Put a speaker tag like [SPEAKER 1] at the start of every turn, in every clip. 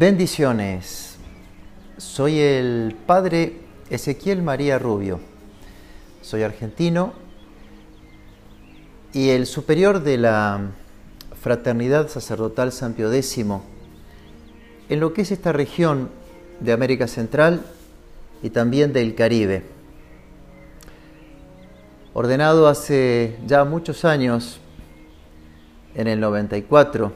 [SPEAKER 1] Bendiciones. Soy el padre Ezequiel María Rubio. Soy argentino y el superior de la Fraternidad Sacerdotal San Pio X en lo que es esta región de América Central y también del Caribe. Ordenado hace ya muchos años, en el 94,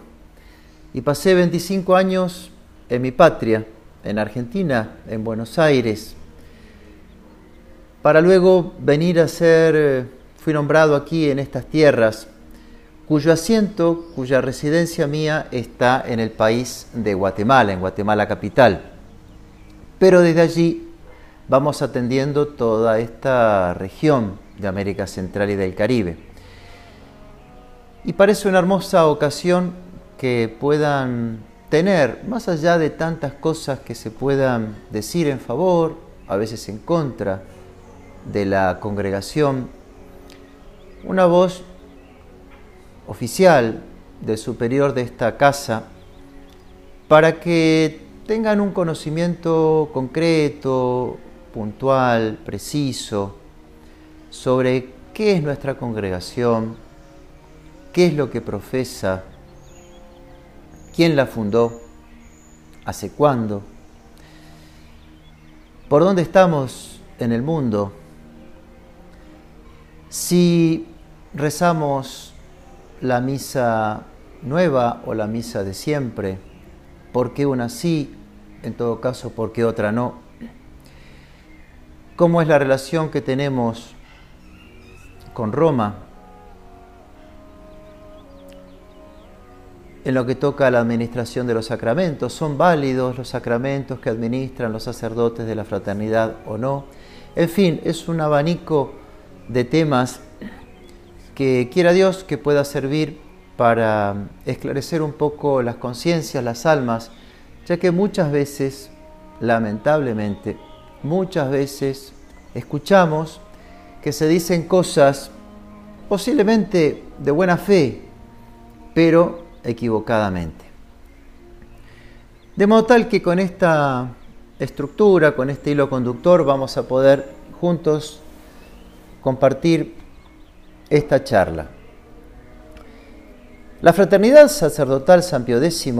[SPEAKER 1] y pasé 25 años en mi patria, en Argentina, en Buenos Aires, para luego venir a ser, eh, fui nombrado aquí en estas tierras, cuyo asiento, cuya residencia mía está en el país de Guatemala, en Guatemala capital. Pero desde allí vamos atendiendo toda esta región de América Central y del Caribe. Y parece una hermosa ocasión que puedan tener, más allá de tantas cosas que se puedan decir en favor, a veces en contra de la congregación, una voz oficial del superior de esta casa para que tengan un conocimiento concreto, puntual, preciso, sobre qué es nuestra congregación, qué es lo que profesa, quién la fundó, hace cuándo, por dónde estamos en el mundo, si rezamos la misa nueva o la misa de siempre, por qué una sí, en todo caso, por qué otra no, cómo es la relación que tenemos con Roma, en lo que toca a la administración de los sacramentos. ¿Son válidos los sacramentos que administran los sacerdotes de la fraternidad o no? En fin, es un abanico de temas que quiera Dios que pueda servir para esclarecer un poco las conciencias, las almas, ya que muchas veces, lamentablemente, muchas veces escuchamos que se dicen cosas posiblemente de buena fe, pero equivocadamente. De modo tal que con esta estructura, con este hilo conductor, vamos a poder juntos compartir esta charla. La fraternidad sacerdotal San Pío X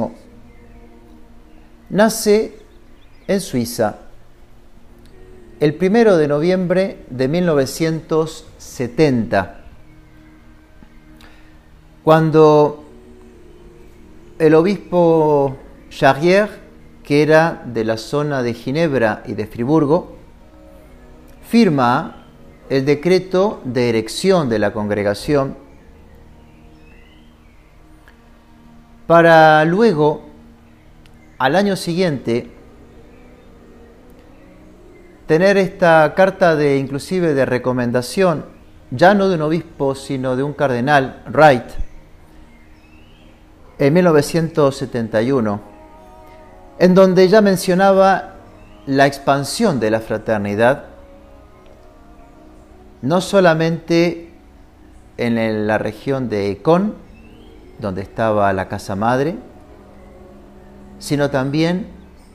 [SPEAKER 1] nace en Suiza el primero de noviembre de 1970, cuando el obispo Charrier, que era de la zona de Ginebra y de Friburgo, firma el decreto de erección de la congregación para luego, al año siguiente, tener esta carta de inclusive de recomendación, ya no de un obispo, sino de un cardenal, Wright, en 1971, en donde ya mencionaba la expansión de la fraternidad, no solamente en la región de Econ, donde estaba la casa madre, sino también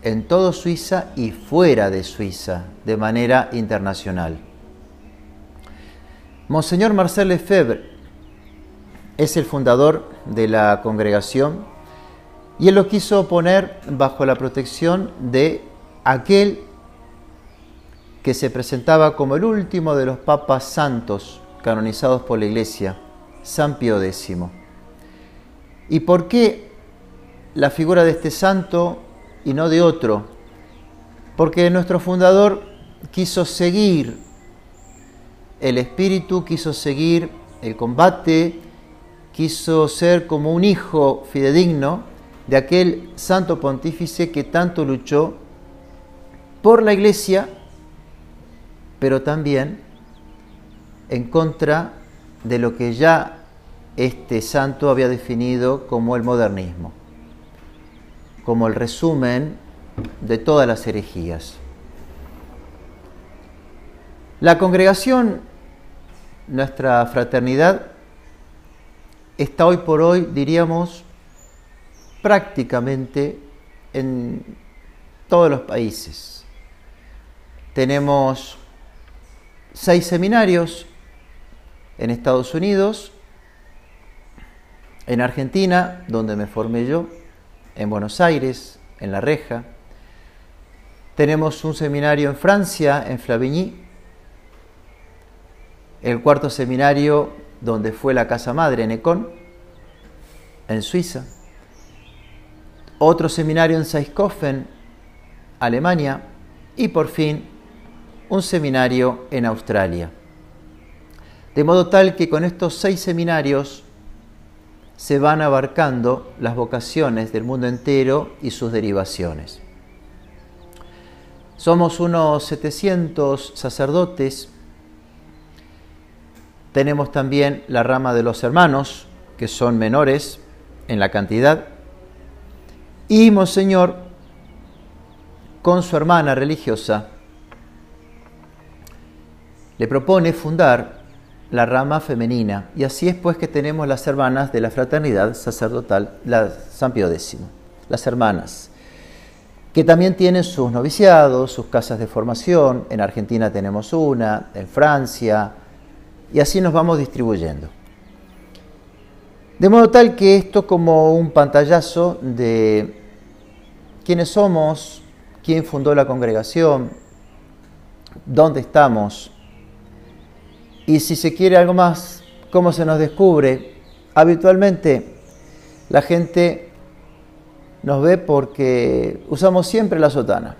[SPEAKER 1] en todo Suiza y fuera de Suiza, de manera internacional. Monseñor Marcel Lefebvre es el fundador de la congregación y él lo quiso poner bajo la protección de aquel que se presentaba como el último de los papas santos canonizados por la Iglesia, San Pío X. ¿Y por qué la figura de este santo y no de otro? Porque nuestro fundador quiso seguir el espíritu, quiso seguir el combate, quiso ser como un hijo fidedigno de aquel santo pontífice que tanto luchó por la iglesia, pero también en contra de lo que ya este santo había definido como el modernismo, como el resumen de todas las herejías. La congregación, nuestra fraternidad, está hoy por hoy, diríamos, prácticamente en todos los países. Tenemos seis seminarios en Estados Unidos, en Argentina, donde me formé yo, en Buenos Aires, en La Reja. Tenemos un seminario en Francia, en Flavigny, el cuarto seminario donde fue la casa madre, en Econ, en Suiza. Otro seminario en Saiskofen, Alemania. Y por fin, un seminario en Australia. De modo tal que con estos seis seminarios se van abarcando las vocaciones del mundo entero y sus derivaciones. Somos unos 700 sacerdotes. Tenemos también la rama de los hermanos, que son menores en la cantidad. Y Monseñor, con su hermana religiosa, le propone fundar la rama femenina. Y así es pues que tenemos las hermanas de la fraternidad sacerdotal, la San Pío X, las hermanas que también tienen sus noviciados, sus casas de formación. En Argentina tenemos una, en Francia, y así nos vamos distribuyendo. De modo tal que esto como un pantallazo de quiénes somos, quién fundó la congregación, dónde estamos, y si se quiere algo más, cómo se nos descubre. Habitualmente la gente nos ve porque usamos siempre la sotana,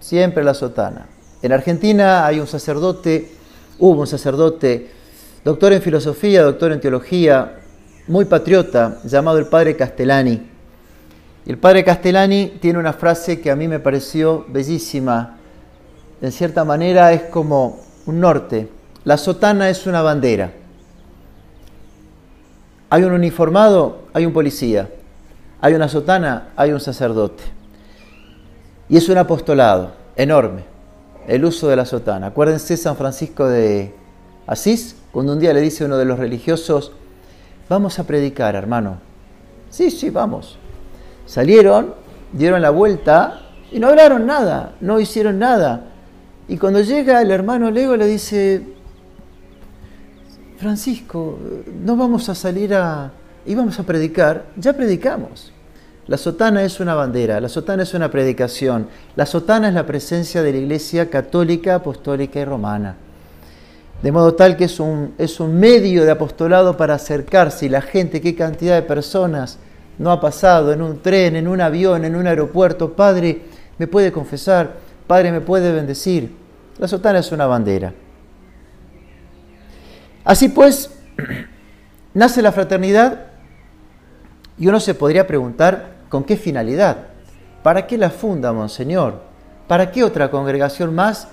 [SPEAKER 1] siempre la sotana. En Argentina hay un sacerdote, hubo un sacerdote, doctor en filosofía, doctor en teología, muy patriota, llamado el padre Castellani. El padre Castellani tiene una frase que a mí me pareció bellísima. En cierta manera es como un norte. La sotana es una bandera. Hay un uniformado, hay un policía hay una sotana, hay un sacerdote. Y es un apostolado enorme, el uso de la sotana. Acuérdense San Francisco de Asís, cuando un día le dice uno de los religiosos, vamos a predicar, hermano. Sí, sí, vamos. Salieron, dieron la vuelta y no hablaron nada, no hicieron nada. Y cuando llega el hermano Lego le dice, Francisco, no vamos a salir a, íbamos a predicar, ya predicamos. La sotana es una bandera, la sotana es una predicación, la sotana es la presencia de la Iglesia católica, apostólica y romana. De modo tal que es un, es un medio de apostolado para acercarse y la gente, qué cantidad de personas no ha pasado en un tren, en un avión, en un aeropuerto. Padre, me puede confesar, Padre, me puede bendecir. La sotana es una bandera. Así pues, nace la fraternidad y uno se podría preguntar, ¿con qué finalidad? ¿Para qué la funda, Monseñor? ¿Para qué otra congregación más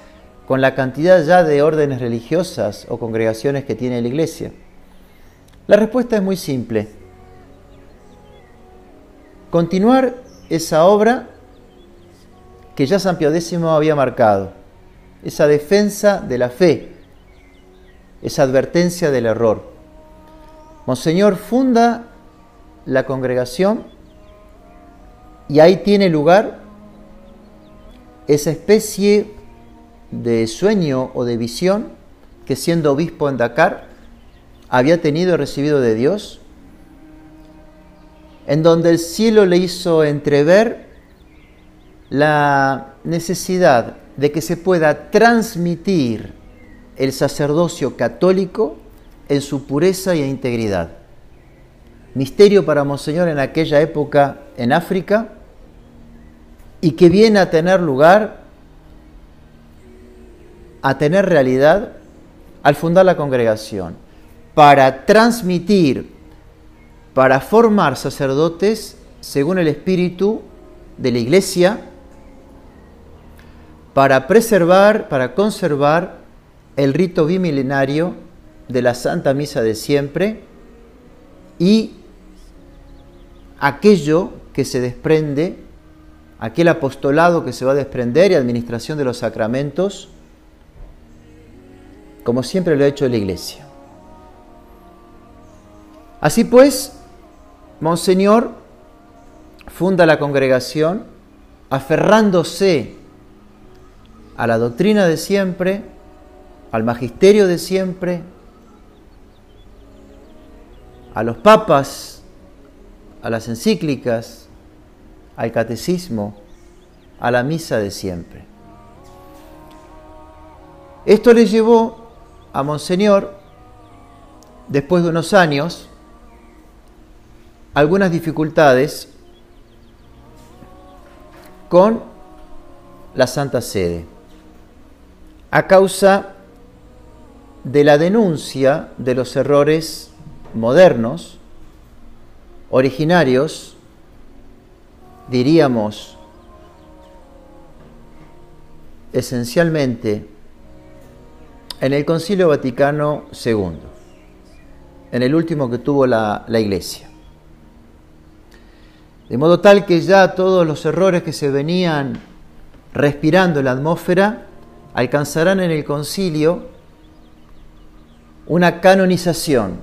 [SPEAKER 1] con la cantidad ya de órdenes religiosas o congregaciones que tiene la Iglesia? La respuesta es muy simple. Continuar esa obra que ya San Pío X había marcado, esa defensa de la fe, esa advertencia del error. Monseñor funda la congregación y ahí tiene lugar esa especie de sueño o de visión que siendo obispo en Dakar había tenido y recibido de Dios, en donde el cielo le hizo entrever la necesidad de que se pueda transmitir el sacerdocio católico en su pureza e integridad. Misterio para Monseñor en aquella época en África y que viene a tener lugar, a tener realidad al fundar la congregación, para transmitir, para formar sacerdotes según el espíritu de la iglesia, para preservar, para conservar el rito bimilenario de la Santa Misa de siempre y aquello que se desprende, aquel apostolado que se va a desprender y administración de los sacramentos, como siempre lo ha hecho la Iglesia. Así pues, Monseñor funda la congregación aferrándose a la doctrina de siempre, al magisterio de siempre, a los papas, a las encíclicas, al catecismo, a la misa de siempre. Esto le llevó a Monseñor, después de unos años, algunas dificultades con la Santa Sede, a causa de la denuncia de los errores modernos, originarios, diríamos, esencialmente en el Concilio Vaticano II, en el último que tuvo la, Iglesia. De modo tal que ya todos los errores que se venían respirando en la atmósfera alcanzarán en el concilio una canonización,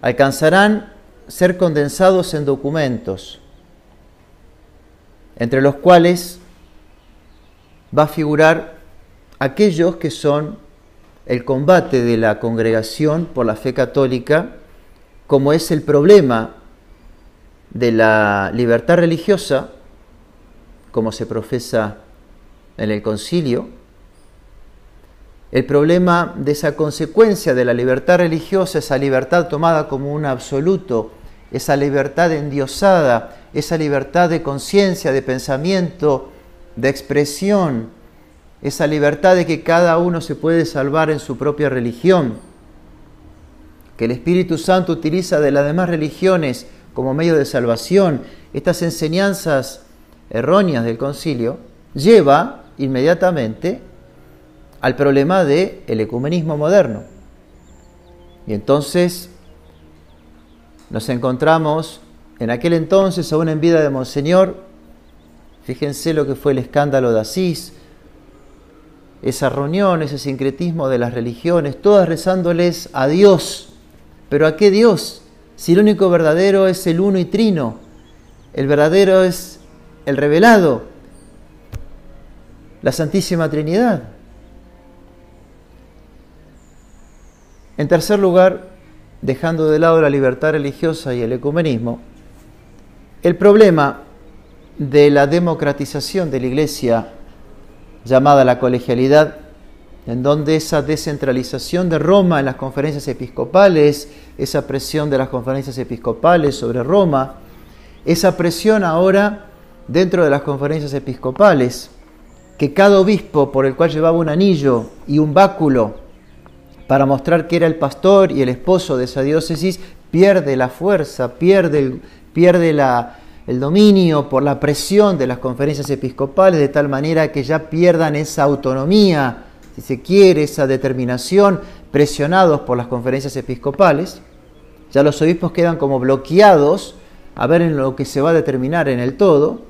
[SPEAKER 1] alcanzarán ser condensados en documentos, entre los cuales va a figurar aquellos que son el combate de la congregación por la fe católica, como es el problema de la libertad religiosa, como se profesa en el concilio, el problema de esa consecuencia de la libertad religiosa, esa libertad tomada como un absoluto, esa libertad endiosada, esa libertad de conciencia, de pensamiento, de expresión, esa libertad de que cada uno se puede salvar en su propia religión, que el Espíritu Santo utiliza de las demás religiones como medio de salvación, estas enseñanzas erróneas del concilio, lleva inmediatamente al problema del el ecumenismo moderno. Y entonces nos encontramos en aquel entonces, aún en vida de Monseñor, fíjense lo que fue el escándalo de Asís, esa reunión, ese sincretismo de las religiones, todas rezándoles a Dios. ¿Pero a qué Dios? si el único verdadero es el uno y trino, el verdadero es el revelado, la Santísima Trinidad. En tercer lugar, dejando de lado la libertad religiosa y el ecumenismo, el problema de la democratización de la Iglesia llamada la colegialidad en donde esa descentralización de Roma en las conferencias episcopales, esa presión de las conferencias episcopales sobre Roma, esa presión ahora dentro de las conferencias episcopales, que cada obispo por el cual llevaba un anillo y un báculo para mostrar que era el pastor y el esposo de esa diócesis, pierde la fuerza, pierde pierde la, el dominio por la presión de las conferencias episcopales, de tal manera que ya pierdan esa autonomía si se quiere, esa determinación, presionados por las conferencias episcopales, ya los obispos quedan como bloqueados a ver en lo que se va a determinar en el todo.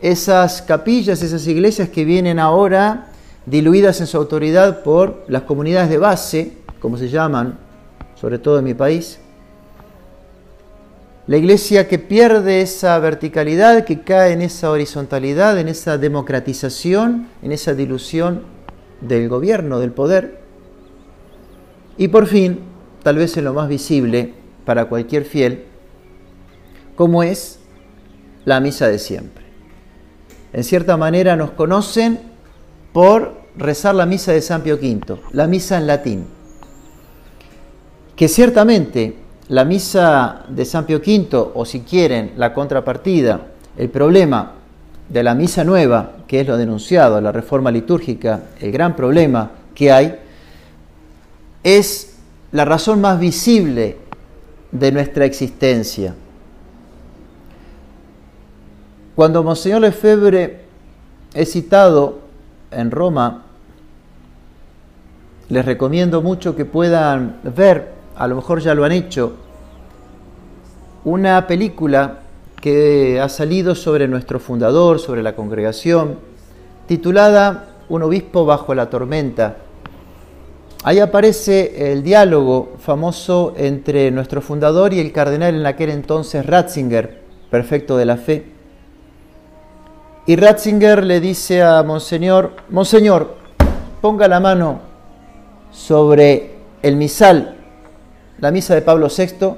[SPEAKER 1] Esas capillas, esas iglesias que vienen ahora diluidas en su autoridad por las comunidades de base, como se llaman, sobre todo en mi país. La iglesia que pierde esa verticalidad, que cae en esa horizontalidad, en esa democratización, en esa dilución del gobierno, del poder. Y por fin, tal vez en lo más visible para cualquier fiel, como es la misa de siempre. En cierta manera nos conocen por rezar la misa de San Pío V, la misa en latín. Que ciertamente la misa de San Pío V, o si quieren la contrapartida, el problema de la misa nueva, que es lo denunciado, la reforma litúrgica, el gran problema que hay, es la razón más visible de nuestra existencia. Cuando Monseñor Lefebvre es citado en Roma, les recomiendo mucho que puedan ver, a lo mejor ya lo han hecho, una película que ha salido sobre nuestro fundador, sobre la congregación, titulada Un obispo bajo la tormenta. Ahí aparece el diálogo famoso entre nuestro fundador y el cardenal en aquel entonces Ratzinger, perfecto de la fe. Y Ratzinger le dice a Monseñor, Monseñor, ponga la mano sobre el misal, la misa de Pablo VI,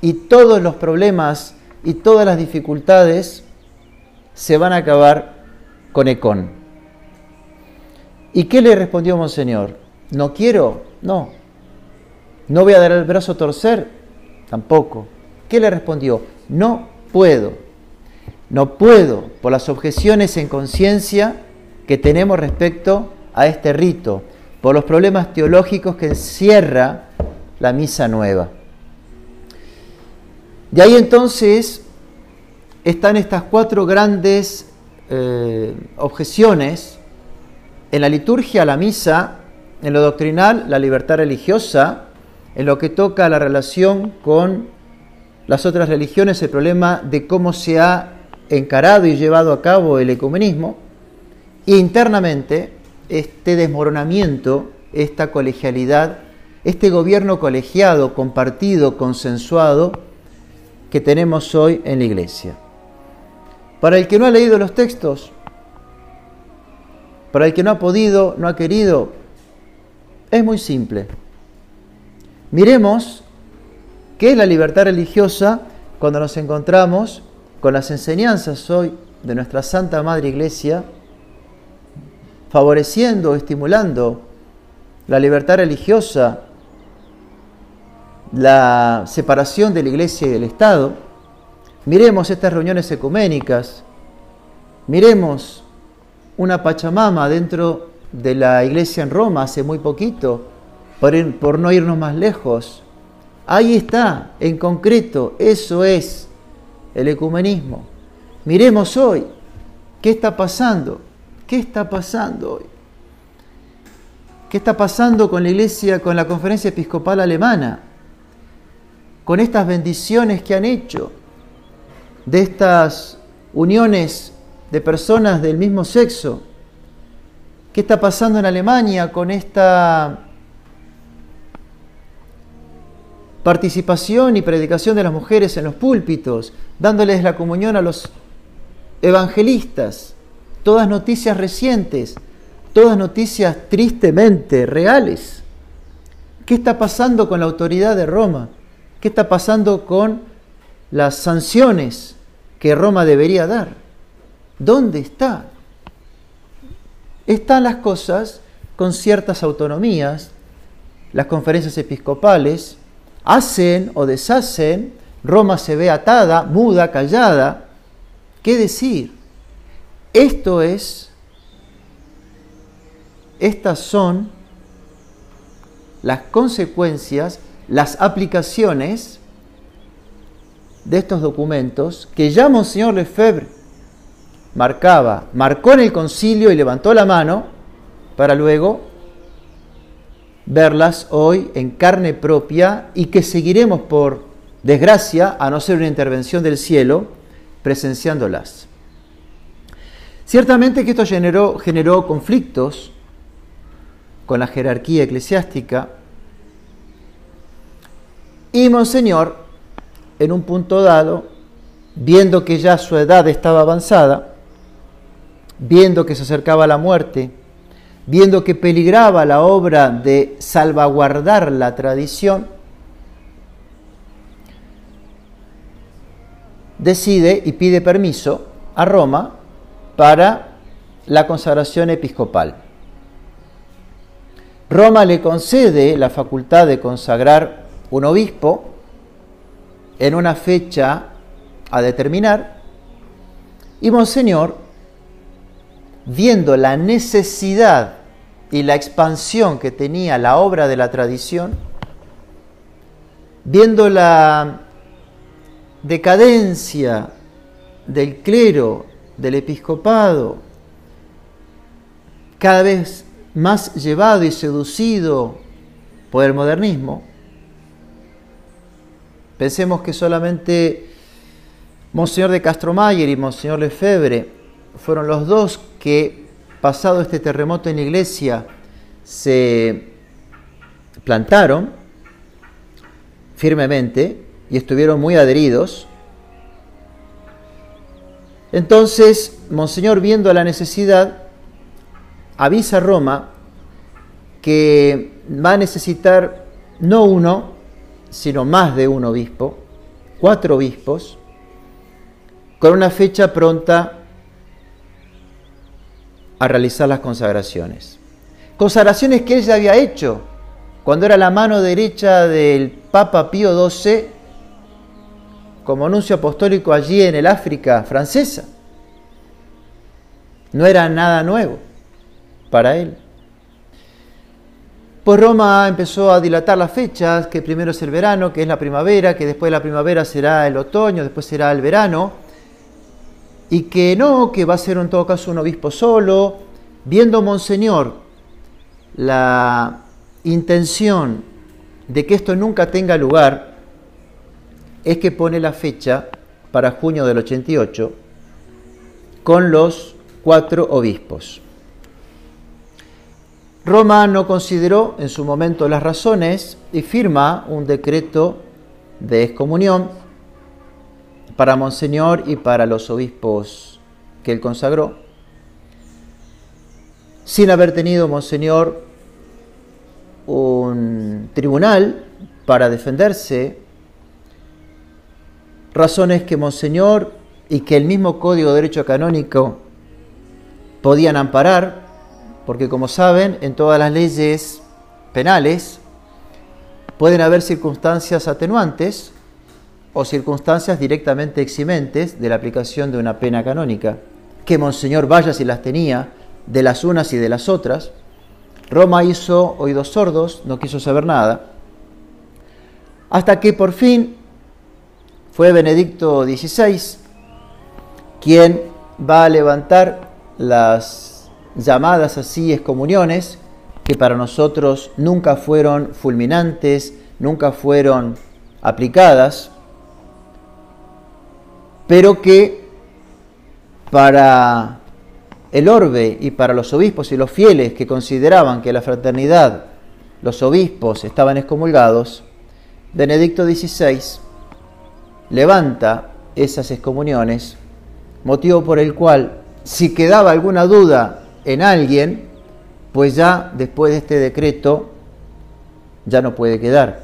[SPEAKER 1] y todos los problemas y todas las dificultades se van a acabar con Econ. ¿Y qué le respondió Monseñor? ¿No quiero? No. ¿No voy a dar el brazo a torcer? Tampoco. ¿Qué le respondió? No puedo. No puedo por las objeciones en conciencia que tenemos respecto a este rito, por los problemas teológicos que encierra la misa nueva. De ahí entonces están estas cuatro grandes eh, objeciones en la liturgia, la misa, en lo doctrinal, la libertad religiosa, en lo que toca a la relación con las otras religiones, el problema de cómo se ha encarado y llevado a cabo el ecumenismo, e internamente este desmoronamiento, esta colegialidad, este gobierno colegiado, compartido, consensuado que tenemos hoy en la iglesia. Para el que no ha leído los textos, para el que no ha podido, no ha querido, es muy simple. Miremos qué es la libertad religiosa cuando nos encontramos con las enseñanzas hoy de nuestra Santa Madre Iglesia, favoreciendo, estimulando la libertad religiosa, la separación de la Iglesia y del Estado, miremos estas reuniones ecuménicas, miremos una Pachamama dentro de la iglesia en Roma hace muy poquito, por, por no irnos más lejos. Ahí está, en concreto, eso es el ecumenismo. Miremos hoy qué está pasando, qué está pasando hoy. ¿Qué está pasando con la iglesia, con la conferencia episcopal alemana? Con estas bendiciones que han hecho, de estas uniones de personas del mismo sexo. ¿Qué está pasando en Alemania con esta participación y predicación de las mujeres en los púlpitos, dándoles la comunión a los evangelistas, todas noticias recientes, todas noticias tristemente reales. ¿Qué está pasando con la autoridad de Roma? ¿Qué está pasando con las sanciones que Roma debería dar? ¿Dónde está? Están las cosas con ciertas autonomías, las conferencias episcopales, hacen o deshacen, Roma se ve atada, muda, callada. ¿Qué decir? Esto es, estas son las consecuencias, las aplicaciones de estos documentos que ya Monseñor Lefebvre marcaba, marcó en el concilio y levantó la mano para luego verlas hoy en carne propia y que seguiremos por desgracia, a no ser una intervención del cielo, presenciándolas. Ciertamente que esto generó, generó conflictos con la jerarquía eclesiástica y Monseñor, en un punto dado, viendo que ya su edad estaba avanzada, viendo que se acercaba la muerte, viendo que peligraba la obra de salvaguardar la tradición, decide y pide permiso a Roma para la consagración episcopal. Roma le concede la facultad de consagrar un obispo en una fecha a determinar y Monseñor, viendo la necesidad y la expansión que tenía la obra de la tradición, viendo la decadencia del clero, del episcopado, cada vez más llevado y seducido por el modernismo, pensemos que solamente Monseñor de Castromayer y Monseñor Lefebvre fueron los dos que pasado este terremoto en la iglesia, se plantaron firmemente y estuvieron muy adheridos. Entonces, Monseñor, viendo la necesidad, avisa a Roma que va a necesitar no uno, sino más de un obispo, cuatro obispos, con una fecha pronta a realizar las consagraciones. Consagraciones que él ya había hecho cuando era la mano derecha del Papa Pío XII como anuncio apostólico allí en el África francesa. No era nada nuevo para él. Pues Roma empezó a dilatar las fechas, que primero es el verano, que es la primavera, que después de la primavera será el otoño, después será el verano, y que no, que va a ser en todo caso un obispo solo, viendo Monseñor la intención de que esto nunca tenga lugar, es que pone la fecha para junio del 88 con los cuatro obispos. Roma no consideró en su momento las razones y firma un decreto de excomunión para Monseñor y para los obispos que él consagró, sin haber tenido Monseñor un tribunal para defenderse razones que Monseñor y que el mismo Código de Derecho Canónico podían amparar, porque como saben, en todas las leyes penales pueden haber circunstancias atenuantes o circunstancias directamente eximentes de la aplicación de una pena canónica, que Monseñor vaya si las tenía, de las unas y de las otras. Roma hizo oídos sordos, no quiso saber nada, hasta que por fin fue Benedicto XVI quien va a levantar las llamadas así excomuniones, que para nosotros nunca fueron fulminantes, nunca fueron aplicadas, pero que para el orbe y para los obispos y los fieles que consideraban que la fraternidad, los obispos estaban excomulgados, Benedicto XVI levanta esas excomuniones, motivo por el cual, si quedaba alguna duda en alguien, pues ya después de este decreto ya no puede quedar.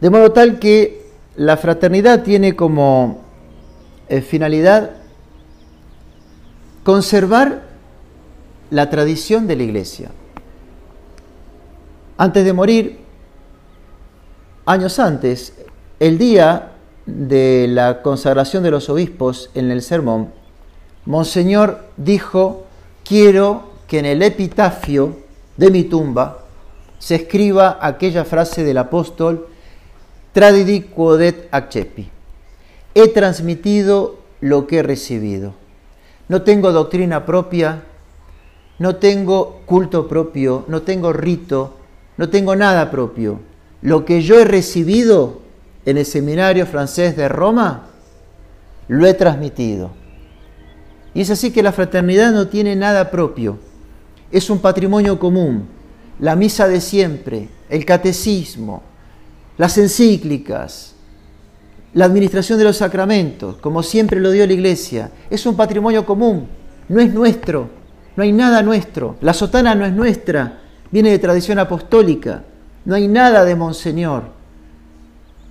[SPEAKER 1] De modo tal que la fraternidad tiene como eh, finalidad conservar la tradición de la iglesia. Antes de morir, años antes, el día de la consagración de los obispos en el sermón, Monseñor dijo, quiero que en el epitafio de mi tumba se escriba aquella frase del apóstol, Tradidi quodet accepi. He transmitido lo que he recibido. No tengo doctrina propia, no tengo culto propio, no tengo rito, no tengo nada propio lo que yo he recibido en el seminario francés de Roma, lo he transmitido. Es así que la fraternidad no tiene nada propio, es un patrimonio común. La misa de siempre, el catecismo, las encíclicas, la administración de los sacramentos, como siempre lo dio la Iglesia, es un patrimonio común, no es nuestro, no hay nada nuestro. La sotana no es nuestra, viene de tradición apostólica. No hay nada de Monseñor.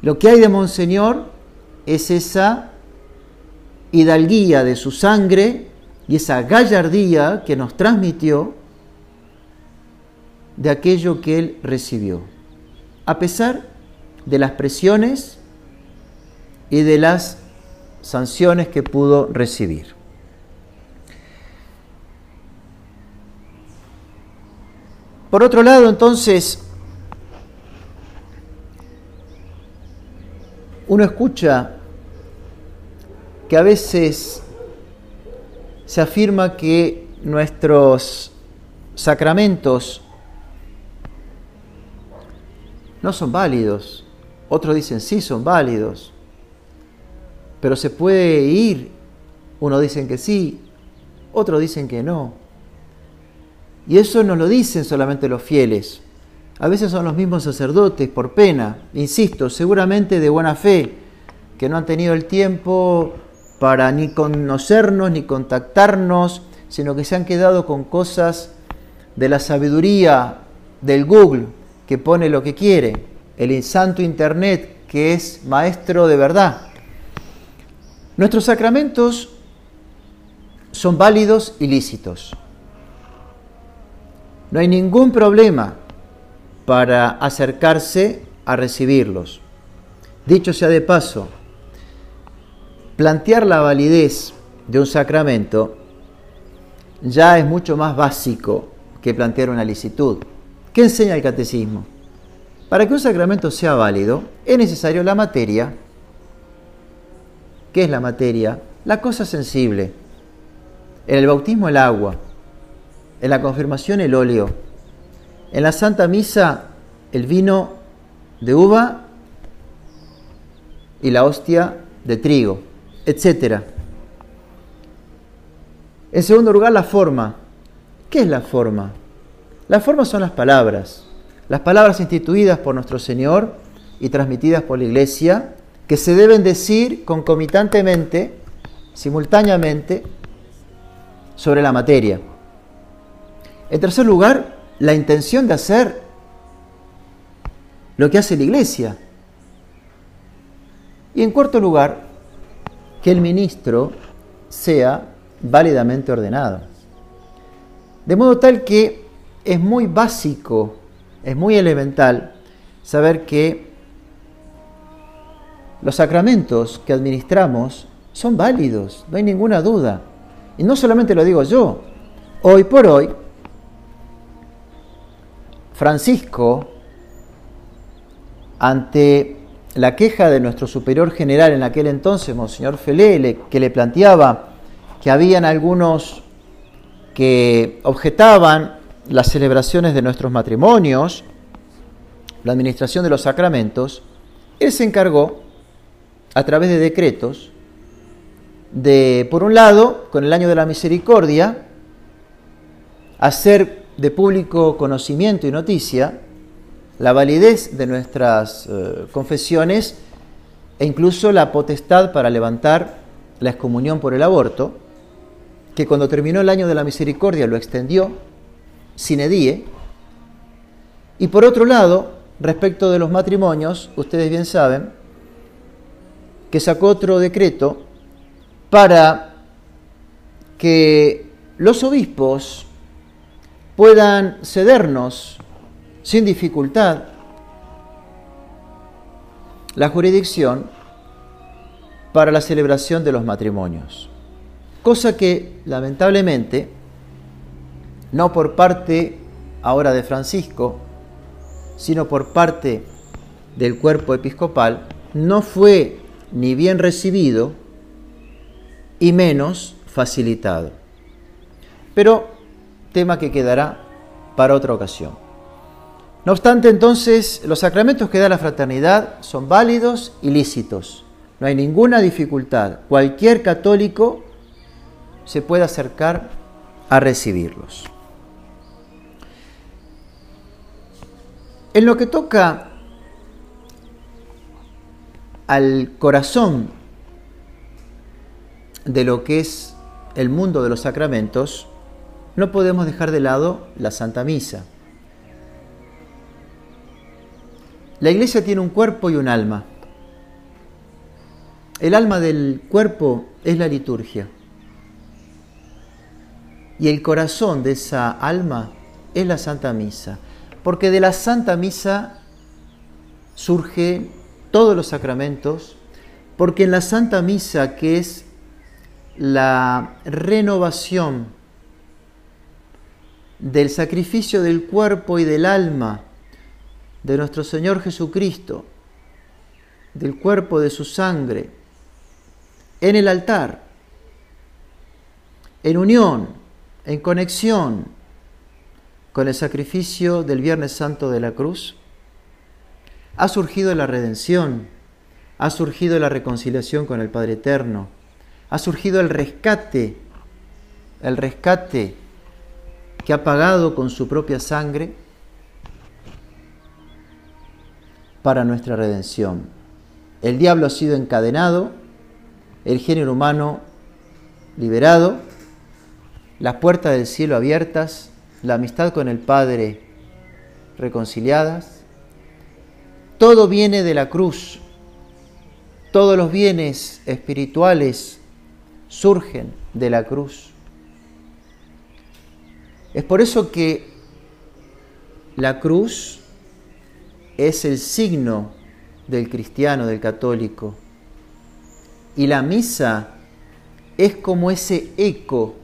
[SPEAKER 1] Lo que hay de Monseñor es esa hidalguía de su sangre y esa gallardía que nos transmitió de aquello que él recibió, a pesar de las presiones y de las sanciones que pudo recibir. Por otro lado, entonces, uno escucha que a veces se afirma que nuestros sacramentos no son válidos. Otros dicen sí son válidos. Pero se puede ir. Unos dicen que sí, otros dicen que no. Y eso no lo dicen solamente los fieles. A veces son los mismos sacerdotes por pena, insisto, seguramente de buena fe, que no han tenido el tiempo para ni conocernos ni contactarnos, sino que se han quedado con cosas de la sabiduría del Google, que pone lo que quiere, el santo Internet, que es maestro de verdad. Nuestros sacramentos son válidos y lícitos. No hay ningún problema para acercarse a recibirlos. Dicho sea de paso, plantear la validez de un sacramento ya es mucho más básico que plantear una licitud. ¿Qué enseña el catecismo? Para que un sacramento sea válido es necesario la materia. ¿Qué es la materia? La cosa sensible. En el bautismo el agua, en la confirmación el óleo, en la Santa Misa el vino de uva y la hostia de trigo, etc. En segundo lugar, la forma. ¿Qué es la forma? La forma son las palabras, las palabras instituidas por nuestro Señor y transmitidas por la Iglesia, que se deben decir concomitantemente, simultáneamente, sobre la materia. En tercer lugar, la intención de hacer lo que hace la Iglesia. Y en cuarto lugar, que el ministro sea válidamente ordenado. De modo tal que es muy básico, es muy elemental saber que los sacramentos que administramos son válidos, no hay ninguna duda. Y no solamente lo digo yo, hoy por hoy, Francisco, ante la queja de nuestro superior general en aquel entonces, Monseñor Felele, que le planteaba que habían algunos que objetaban las celebraciones de nuestros matrimonios, la administración de los sacramentos, él se encargó, a través de decretos, de, por un lado, con el año de la misericordia, hacer de público conocimiento y noticia la validez de nuestras eh, confesiones e incluso la potestad para levantar la excomunión por el aborto, que cuando terminó el año de la misericordia lo extendió sin edie. Y por otro lado, respecto de los matrimonios, ustedes bien saben que sacó otro decreto para que los obispos puedan cedernos sin dificultad la jurisdicción para la celebración de los matrimonios. Cosa que lamentablemente, no por parte ahora de Francisco, sino por parte del cuerpo episcopal, no fue ni bien recibido y menos facilitado. Pero tema que quedará para otra ocasión. No obstante, entonces, los sacramentos que da la fraternidad son válidos y lícitos. No hay ninguna dificultad. Cualquier católico se puede acercar a recibirlos. En lo que toca al corazón de lo que es el mundo de los sacramentos, no podemos dejar de lado la Santa Misa. La iglesia tiene un cuerpo y un alma. El alma del cuerpo es la liturgia. Y el corazón de esa alma es la Santa Misa. Porque de la Santa Misa surgen todos los sacramentos. Porque en la Santa Misa, que es la renovación del sacrificio del cuerpo y del alma de nuestro Señor Jesucristo, del cuerpo de su sangre, en el altar, en unión, en conexión con el sacrificio del Viernes Santo de la Cruz, ha surgido la redención, ha surgido la reconciliación con el Padre Eterno, ha surgido el rescate, el rescate que ha pagado con su propia sangre para nuestra redención. El diablo ha sido encadenado, el género humano liberado, las puertas del cielo abiertas, la amistad con el Padre reconciliadas. Todo viene de la cruz. Todos los bienes espirituales surgen de la cruz. Es por eso que la cruz es el signo del cristiano, del católico. Y la misa es como ese eco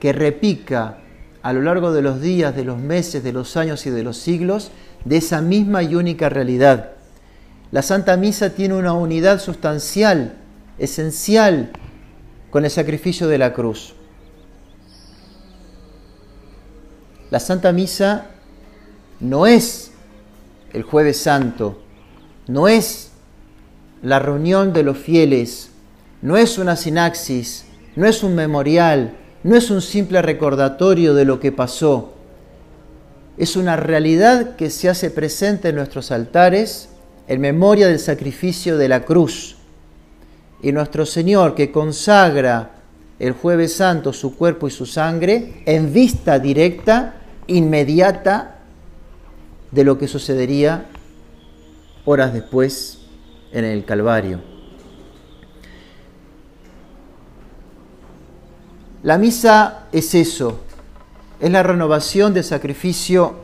[SPEAKER 1] que repica a lo largo de los días, de los meses, de los años y de los siglos de esa misma y única realidad. La Santa Misa tiene una unidad sustancial, esencial, con el sacrificio de la cruz. La Santa Misa no es el jueves santo, no es la reunión de los fieles, no es una sinaxis, no es un memorial, no es un simple recordatorio de lo que pasó. Es una realidad que se hace presente en nuestros altares en memoria del sacrificio de la cruz. Y nuestro Señor que consagra el jueves santo su cuerpo y su sangre en vista directa, inmediata, de lo que sucedería horas después en el Calvario. La misa es eso, es la renovación del sacrificio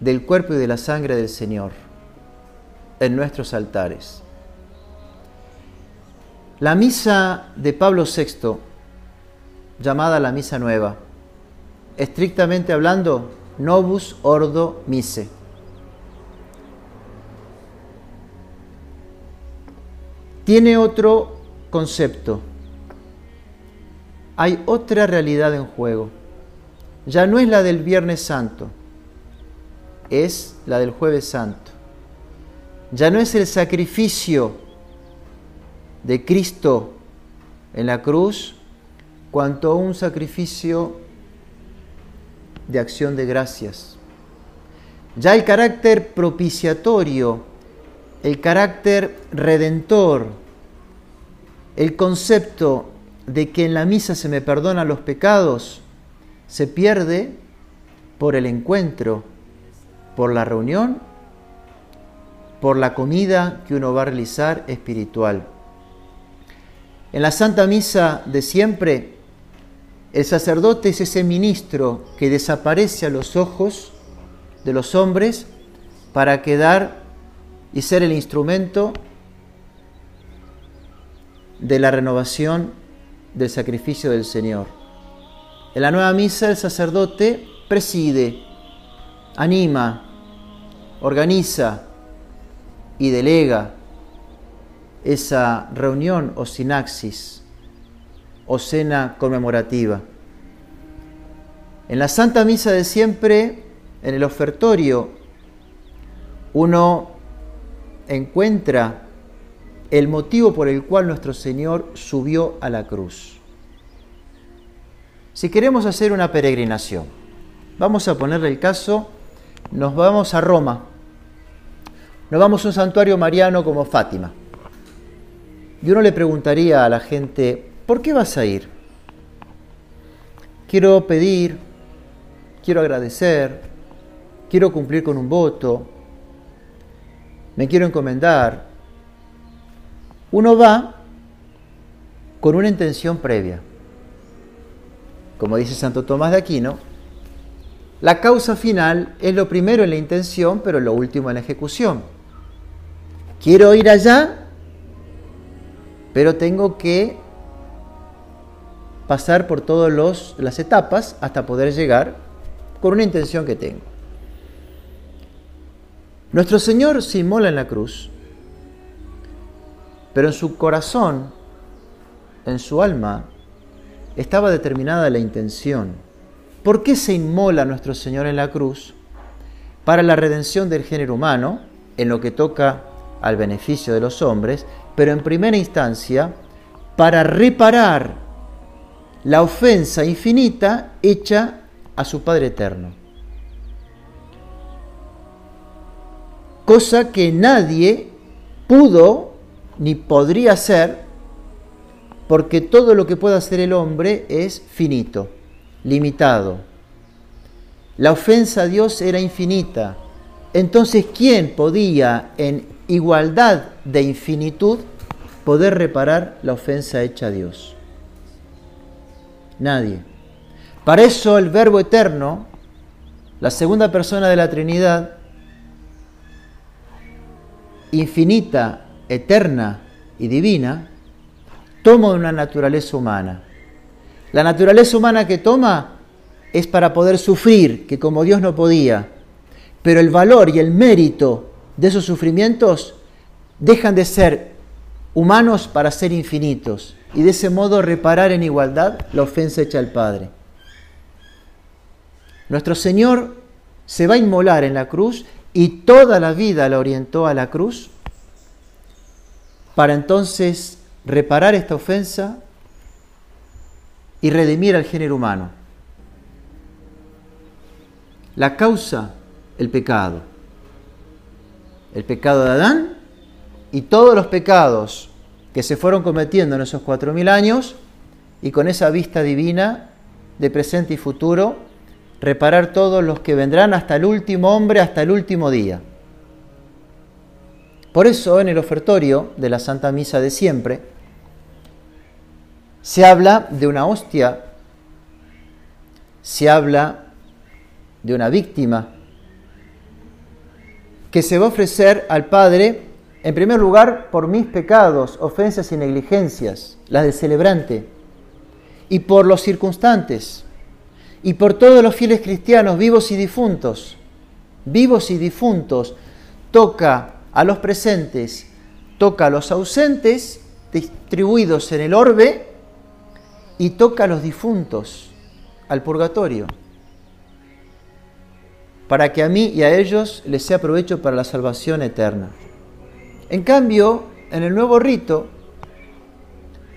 [SPEAKER 1] del cuerpo y de la sangre del Señor en nuestros altares. La misa de Pablo VI, llamada la misa nueva, estrictamente hablando, Novus Ordo Mise. Tiene otro concepto. Hay otra realidad en juego. Ya no es la del Viernes Santo, es la del Jueves Santo. Ya no es el sacrificio de Cristo en la cruz, cuanto un sacrificio de acción de gracias. Ya el carácter propiciatorio, el carácter redentor, el concepto de que en la misa se me perdonan los pecados, se pierde por el encuentro, por la reunión, por la comida que uno va a realizar espiritual. En la Santa Misa de siempre el sacerdote es ese ministro que desaparece a los ojos de los hombres para quedar y ser el instrumento de la renovación del sacrificio del Señor. En la nueva misa el sacerdote preside, anima, organiza y delega esa reunión o sinaxis o cena conmemorativa. En la Santa Misa de siempre, en el ofertorio, uno encuentra el motivo por el cual nuestro Señor subió a la cruz. Si queremos hacer una peregrinación, vamos a ponerle el caso, nos vamos a Roma, nos vamos a un santuario mariano como Fátima. Y uno le preguntaría a la gente, ¿Por qué vas a ir? Quiero pedir, quiero agradecer, quiero cumplir con un voto, me quiero encomendar. Uno va con una intención previa. Como dice Santo Tomás de Aquino, la causa final es lo primero en la intención, pero lo último en la ejecución. Quiero ir allá, pero tengo que pasar por todas las etapas hasta poder llegar con una intención que tengo. Nuestro Señor se inmola en la cruz, pero en su corazón, en su alma, estaba determinada la intención. ¿Por qué se inmola nuestro Señor en la cruz? Para la redención del género humano, en lo que toca al beneficio de los hombres, pero en primera instancia para reparar la ofensa infinita hecha a su Padre Eterno. cosa que nadie pudo ni podría hacer, porque todo lo que puede hacer el hombre es finito, limitado. La ofensa a Dios era infinita. Entonces, ¿quién podía en igualdad de infinitud poder reparar la ofensa hecha a Dios? Nadie. Para eso el Verbo eterno, la segunda persona de la Trinidad, infinita, eterna y divina, toma una naturaleza humana. La naturaleza humana que toma es para poder sufrir, que como Dios no podía, pero el valor y el mérito de esos sufrimientos dejan de ser humanos para ser infinitos y de ese modo reparar en igualdad la ofensa hecha al Padre. Nuestro Señor se va a inmolar en la cruz y toda la vida la orientó a la cruz para entonces reparar esta ofensa y redimir al género humano. La causa, el pecado. El pecado de Adán y todos los pecados que se fueron cometiendo en esos cuatro mil años y con esa vista divina de presente y futuro, reparar todos los que vendrán hasta el último hombre, hasta el último día. Por eso en el ofertorio de la Santa Misa de siempre se habla de una hostia, se habla de una víctima que se va a ofrecer al Padre, en primer lugar, por mis pecados, ofensas y negligencias, las del celebrante, y por los circunstantes, y por todos los fieles cristianos, vivos y difuntos. Vivos y difuntos, toca a los presentes, toca a los ausentes, distribuidos en el orbe, y toca a los difuntos, al purgatorio para que a mí y a ellos les sea provecho para la salvación eterna. En cambio, en el nuevo rito,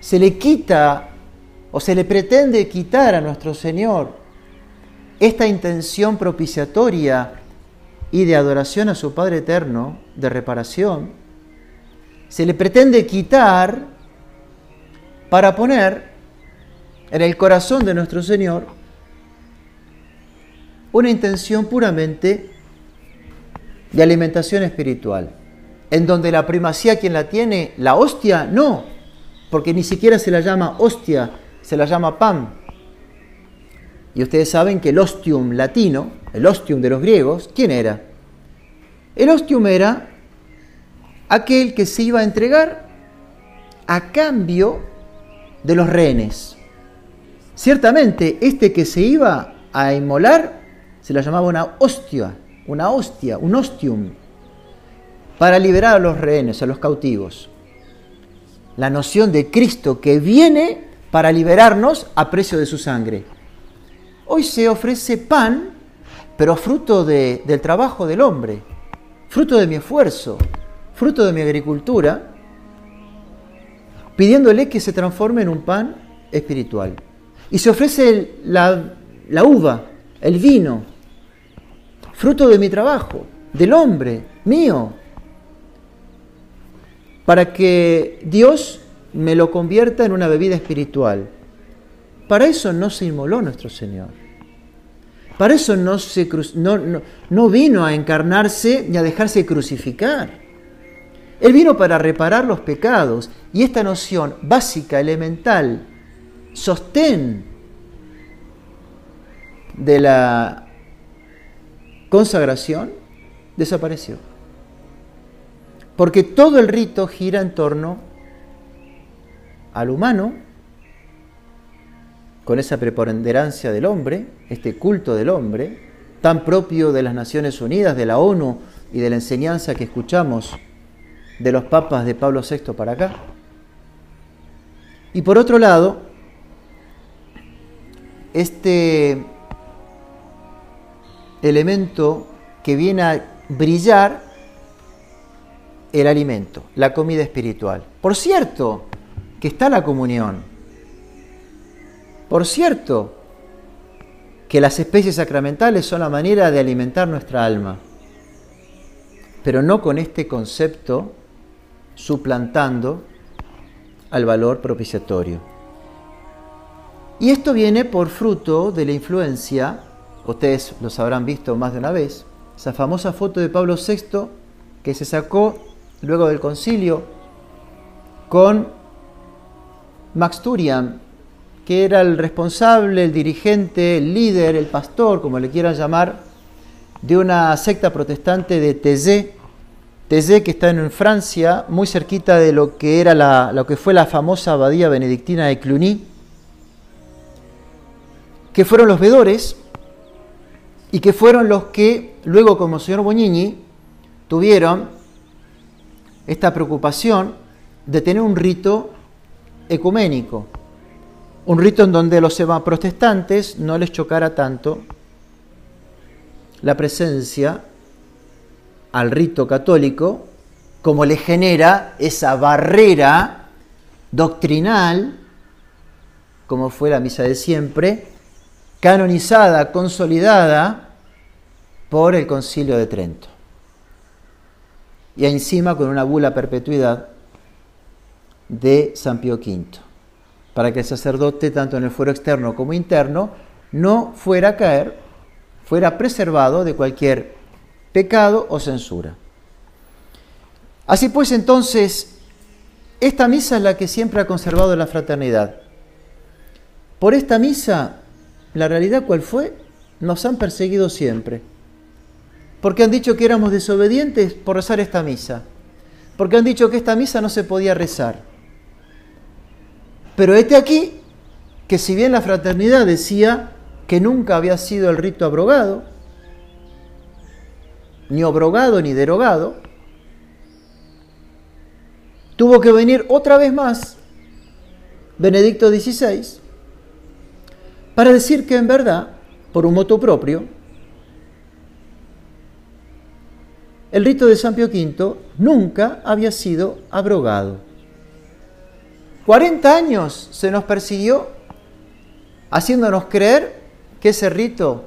[SPEAKER 1] se le quita o se le pretende quitar a nuestro Señor esta intención propiciatoria y de adoración a su Padre Eterno, de reparación, se le pretende quitar para poner en el corazón de nuestro Señor una intención puramente de alimentación espiritual, en donde la primacía quien la tiene, la hostia, no, porque ni siquiera se la llama hostia, se la llama pan. Y ustedes saben que el ostium latino, el ostium de los griegos, ¿quién era? El ostium era aquel que se iba a entregar a cambio de los rehenes. Ciertamente, este que se iba a inmolar se la llamaba una hostia, una hostia, un ostium, para liberar a los rehenes, a los cautivos. La noción de Cristo que viene para liberarnos a precio de su sangre. Hoy se ofrece pan, pero fruto del trabajo del hombre, fruto de mi esfuerzo, fruto de mi agricultura, pidiéndole que se transforme en un pan espiritual. Y se ofrece la, la uva, el vino, fruto de mi trabajo, del hombre, mío, para que Dios me lo convierta en una bebida espiritual. Para eso no se inmoló nuestro Señor. Para eso no, se no, no vino a encarnarse ni a dejarse crucificar. Él vino para reparar los pecados y esta noción básica, elemental, sostén de la consagración, desapareció. Porque todo el rito gira en torno al humano, con esa preponderancia del hombre, este culto del hombre, tan propio de las Naciones Unidas, de la ONU y de la enseñanza que escuchamos de los papas de Pablo VI para acá. Y por otro lado, este elemento que viene a brillar el alimento, la comida espiritual. Por cierto, que está la comunión. Por cierto, que las especies sacramentales son la manera de alimentar nuestra alma. pero no con este concepto suplantando al valor propiciatorio. Y esto viene por fruto de la influencia, ustedes los habrán visto más de una vez, esa famosa foto de Pablo VI que se sacó luego del concilio con Max Turian, que era el responsable, el dirigente, el líder, el pastor, como le quieran llamar, de una secta protestante de Thésée, Thésée que está en Francia, muy cerquita de lo que, era la, lo que fue la famosa abadía benedictina de Cluny, que fueron los vedores y que fueron los que luego como señor Bognini tuvieron esta preocupación de tener un rito ecuménico, un rito en donde los protestantes no les chocara tanto la presencia al rito católico como le genera esa barrera doctrinal, como fue la misa de siempre, canonizada, consolidada por el concilio de Trento. Y encima con una bula perpetuidad de San Pío V, para que el sacerdote, tanto en el fuero externo como interno, no fuera a caer, fuera preservado de cualquier pecado o censura. Así pues, entonces, esta misa es la que siempre ha conservado la fraternidad. Por esta misa, la realidad cuál fue? Nos han perseguido siempre. Porque han dicho que éramos desobedientes por rezar esta misa. Porque han dicho que esta misa no se podía rezar. Pero este aquí que si bien la fraternidad decía que nunca había sido el rito abrogado, ni abrogado ni derogado, tuvo que venir otra vez más Benedicto XVI para decir que en verdad, por un moto propio, el rito de San Pío V nunca había sido abrogado. 40 años se nos persiguió haciéndonos creer que ese rito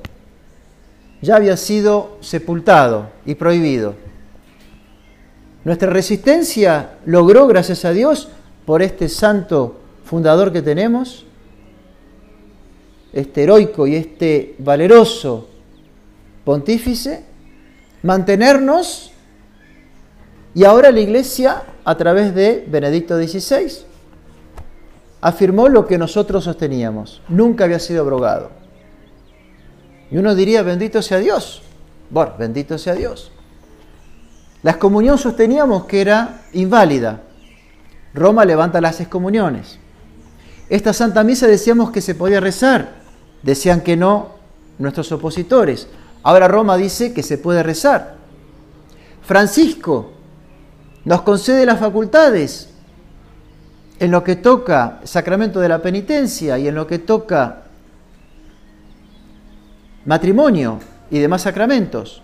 [SPEAKER 1] ya había sido sepultado y prohibido. Nuestra resistencia logró, gracias a Dios, por este santo fundador que tenemos, este heroico y este valeroso pontífice, mantenernos y ahora la Iglesia, a través de Benedicto XVI, afirmó lo que nosotros sosteníamos. Nunca había sido abrogado. Y uno diría, bendito sea Dios. Bueno, bendito sea Dios. La excomunión sosteníamos que era inválida. Roma levanta las excomuniones. Esta Santa Misa decíamos que se podía rezar. Decían que no nuestros opositores. Ahora Roma dice que se puede rezar. Francisco nos concede las facultades en lo que toca sacramento de la penitencia y en lo que toca matrimonio y demás sacramentos,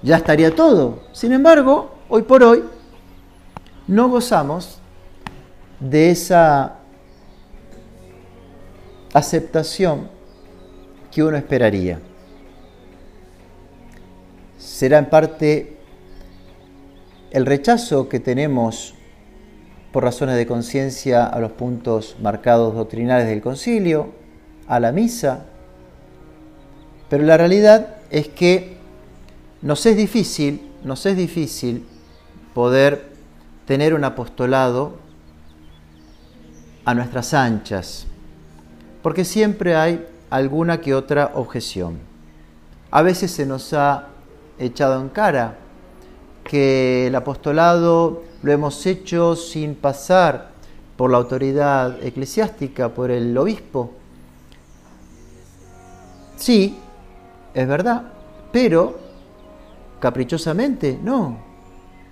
[SPEAKER 1] ya estaría todo. Sin embargo, hoy por hoy no gozamos de esa aceptación que uno esperaría. Será en parte el rechazo que tenemos por razones de conciencia a los puntos marcados doctrinales del concilio, a la misa, pero la realidad es que nos es difícil, nos es difícil poder tener un apostolado a nuestras anchas, porque siempre hay alguna que otra objeción. A veces se nos ha echado en cara que el apostolado lo hemos hecho sin pasar por la autoridad eclesiástica, por el obispo. Sí, es verdad, pero caprichosamente no,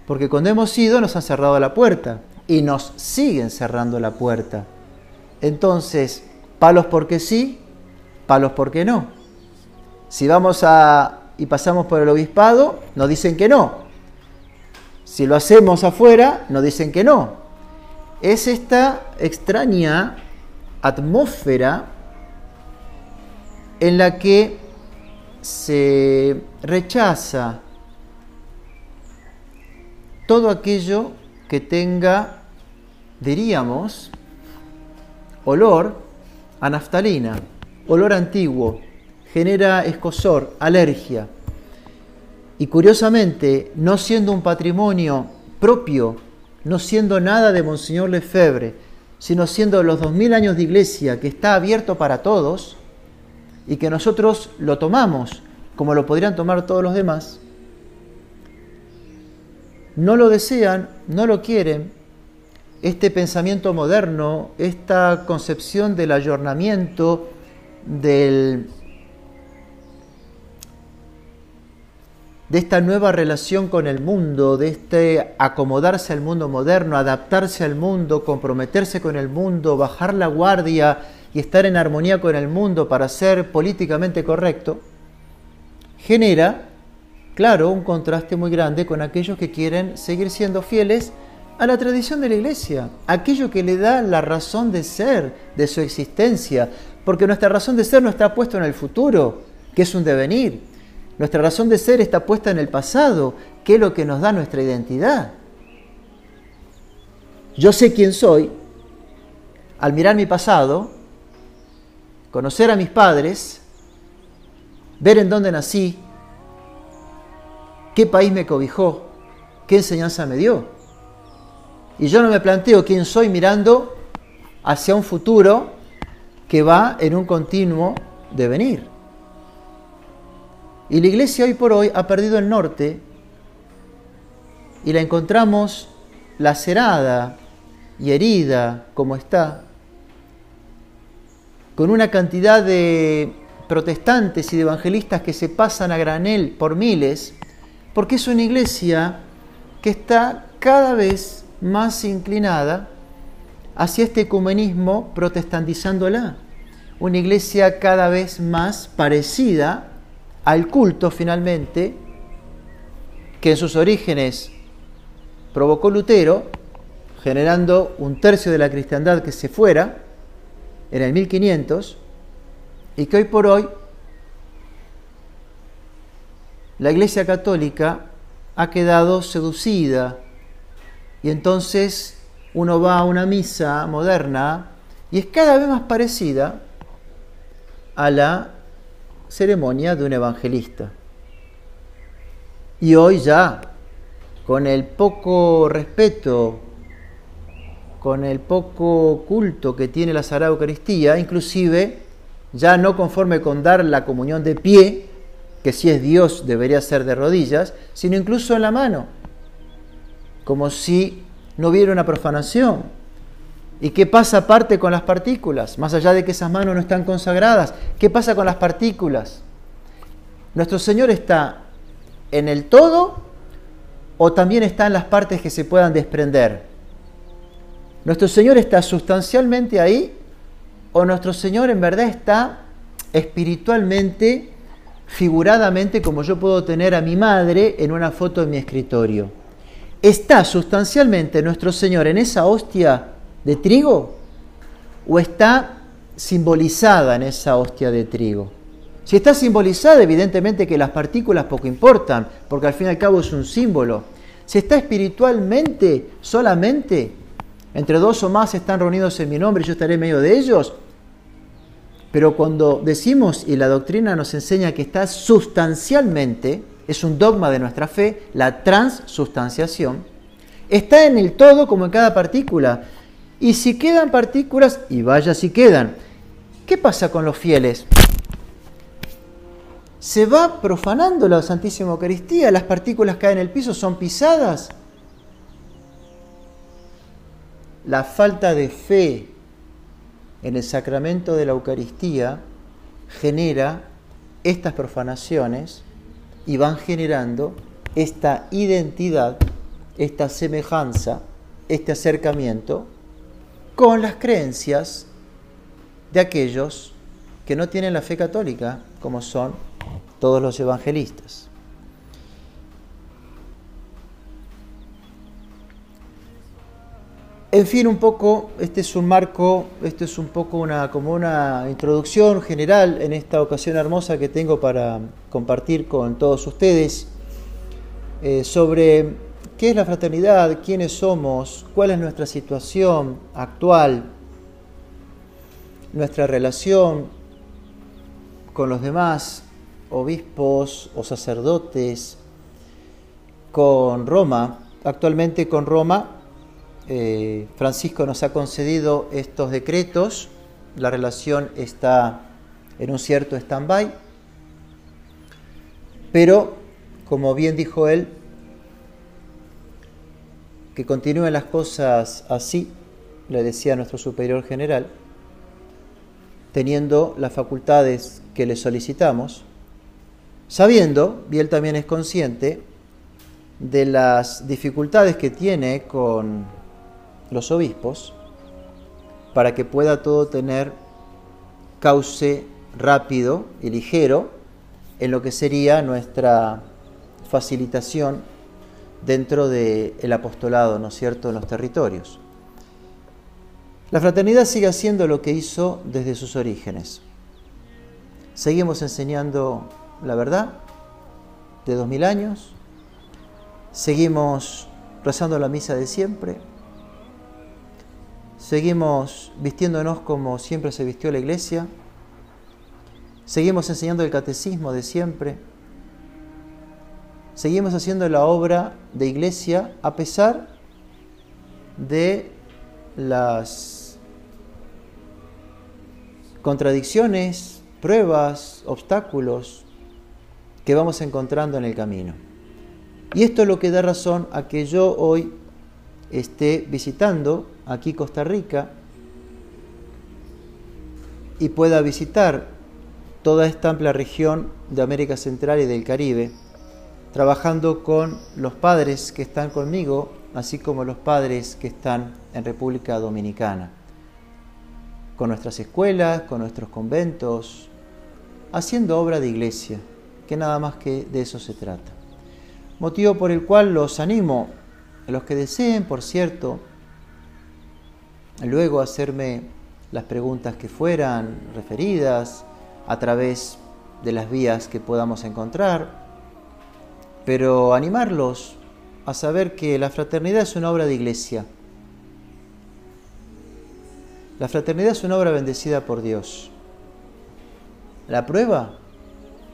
[SPEAKER 1] porque cuando hemos ido nos han cerrado la puerta y nos siguen cerrando la puerta. Entonces, palos porque sí, palos porque no. Si vamos a y pasamos por el obispado, nos dicen que no. Si lo hacemos afuera, nos dicen que no. Es esta extraña atmósfera en la que se rechaza todo aquello que tenga, diríamos, olor a naftalina, olor antiguo, genera escosor, alergia. Y curiosamente, no siendo un patrimonio propio, no siendo nada de Monseñor Lefebvre, sino siendo los dos mil años de iglesia que está abierto para todos y que nosotros lo tomamos como lo podrían tomar todos los demás, no lo desean, no lo quieren, este pensamiento moderno, esta concepción del ayornamiento, del, de esta nueva relación con el mundo, de este acomodarse al mundo moderno, adaptarse al mundo, comprometerse con el mundo, bajar la guardia y estar en armonía con el mundo para ser políticamente correcto, genera claro, un contraste muy grande con aquellos que quieren seguir siendo fieles a la tradición de la iglesia, aquello que le da la razón de ser, de su existencia, porque nuestra razón de ser no está puesta en el futuro, que es un devenir. Nuestra razón de ser está puesta en el pasado, que es lo que nos da nuestra identidad. Yo sé quién soy al mirar mi pasado, conocer a mis padres, ver en dónde nací, qué país me cobijó, qué enseñanza me dio. Y yo no me planteo quién soy mirando hacia un futuro que va en un continuo devenir. Y la iglesia hoy por hoy ha perdido el norte y la encontramos lacerada y herida como está, con una cantidad de protestantes y de evangelistas que se pasan a granel por miles porque es una iglesia que está cada vez más inclinada hacia este ecumenismo protestantizándola. Una iglesia cada vez más parecida al culto finalmente que en sus orígenes provocó Lutero, generando un tercio de la cristiandad que se fuera en el 1500 y que hoy por hoy la Iglesia Católica ha quedado seducida. Y entonces uno va a una misa moderna y es cada vez más parecida a la ceremonia de un evangelista. Y hoy ya, con el poco respeto, con el poco culto que tiene la Sagrada Eucaristía, inclusive ya no conforme con dar la comunión de pie, que si es Dios debería ser de rodillas, sino incluso en la mano, como si no hubiera una profanación. ¿Y qué pasa aparte con las partículas? Más allá de que esas manos no están consagradas, ¿qué pasa con las partículas? ¿Nuestro Señor está en el todo o también está en las partes que se puedan desprender? ¿Nuestro Señor está sustancialmente ahí o nuestro Señor en verdad está espiritualmente figuradamente como yo puedo tener a mi madre en una foto en mi escritorio. ¿Está sustancialmente nuestro Señor en esa hostia de trigo o está simbolizada en esa hostia de trigo? Si está simbolizada, evidentemente que las partículas poco importan, porque al fin y al cabo es un símbolo. Si está espiritualmente solamente, entre dos o más están reunidos en mi nombre y yo estaré en medio de ellos, pero cuando decimos, y la doctrina nos enseña que está sustancialmente, es un dogma de nuestra fe, la transustanciación, está en el todo como en cada partícula. Y si quedan partículas, y vaya si quedan, ¿qué pasa con los fieles? Se va profanando la Santísima Eucaristía, las partículas caen en el piso, son pisadas. La falta de fe en el sacramento de la Eucaristía genera estas profanaciones y van generando esta identidad, esta semejanza, este acercamiento con las creencias de aquellos que no tienen la fe católica, como son todos los evangelistas. En fin, un poco, este es un marco, esto es un poco una, como una introducción general en esta ocasión hermosa que tengo para compartir con todos ustedes eh, sobre qué ¿Qué es la fraternidad? ¿Quiénes somos? ¿Cuál es nuestra situación actual? Nuestra relación con los demás obispos o sacerdotes, con Roma. Actualmente con Roma, eh, Francisco nos ha concedido estos decretos, la relación está en un cierto stand-by, pero como bien dijo él, que continúen las cosas así, le decía nuestro superior general, teniendo las facultades que le solicitamos, sabiendo, y él también es consciente, de las dificultades que tiene con los obispos para que pueda todo tener cauce rápido y ligero en lo que sería nuestra facilitación dentro del apostolado, ¿no es cierto?, en los territorios. La fraternidad sigue haciendo lo que hizo desde sus orígenes. Seguimos enseñando la verdad de dos mil años, seguimos rezando la misa de siempre, seguimos vistiéndonos como siempre se vistió la iglesia, seguimos enseñando el catecismo de siempre, seguimos haciendo la obra de iglesia a pesar de las contradicciones, pruebas, obstáculos que vamos encontrando en el camino. Y esto es lo que da razón a que yo hoy esté visitando aquí Costa Rica y pueda visitar toda esta amplia región de América Central y del Caribe trabajando con los padres que están conmigo, así como los padres que están en República Dominicana, con nuestras escuelas, con nuestros conventos, haciendo obra de iglesia, que nada más que de eso se trata. Motivo por el cual los animo, a los que deseen, por cierto, luego hacerme las preguntas que fueran referidas a través de las vías que podamos encontrar, pero animarlos a saber que la fraternidad es una obra de iglesia. La fraternidad es una obra bendecida por Dios. La prueba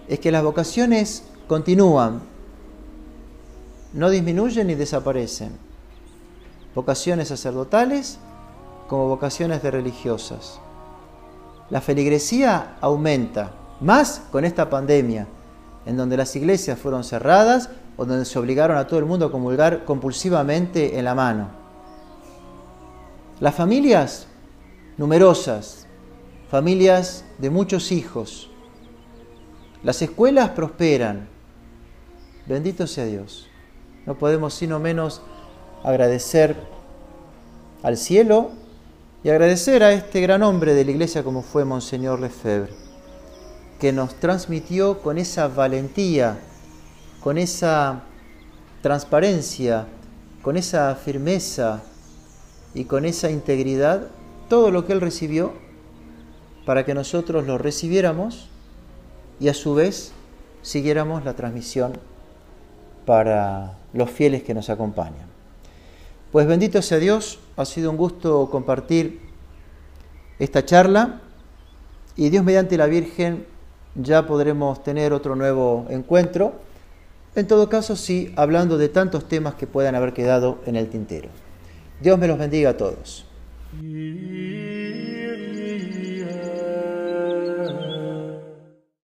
[SPEAKER 1] es que las vocaciones continúan, no disminuyen ni desaparecen. Vocaciones sacerdotales como vocaciones de religiosas. La feligresía aumenta, más con esta pandemia en donde las iglesias fueron cerradas o donde se obligaron a todo el mundo a comulgar compulsivamente en la mano. Las familias numerosas, familias de muchos hijos. Las escuelas prosperan. Bendito sea Dios. No podemos sino menos agradecer al cielo y agradecer a este gran hombre de la iglesia como fue Monseñor Lefebvre que nos transmitió con esa valentía, con esa transparencia, con esa firmeza y con esa integridad todo lo que Él recibió para que nosotros lo recibiéramos y a su vez siguiéramos la transmisión para los fieles que nos acompañan. Pues bendito sea Dios, ha sido un gusto compartir esta charla y Dios mediante la Virgen ya podremos tener otro nuevo encuentro. En todo caso, sí, hablando de tantos temas que puedan haber quedado en el tintero. Dios me los bendiga a todos.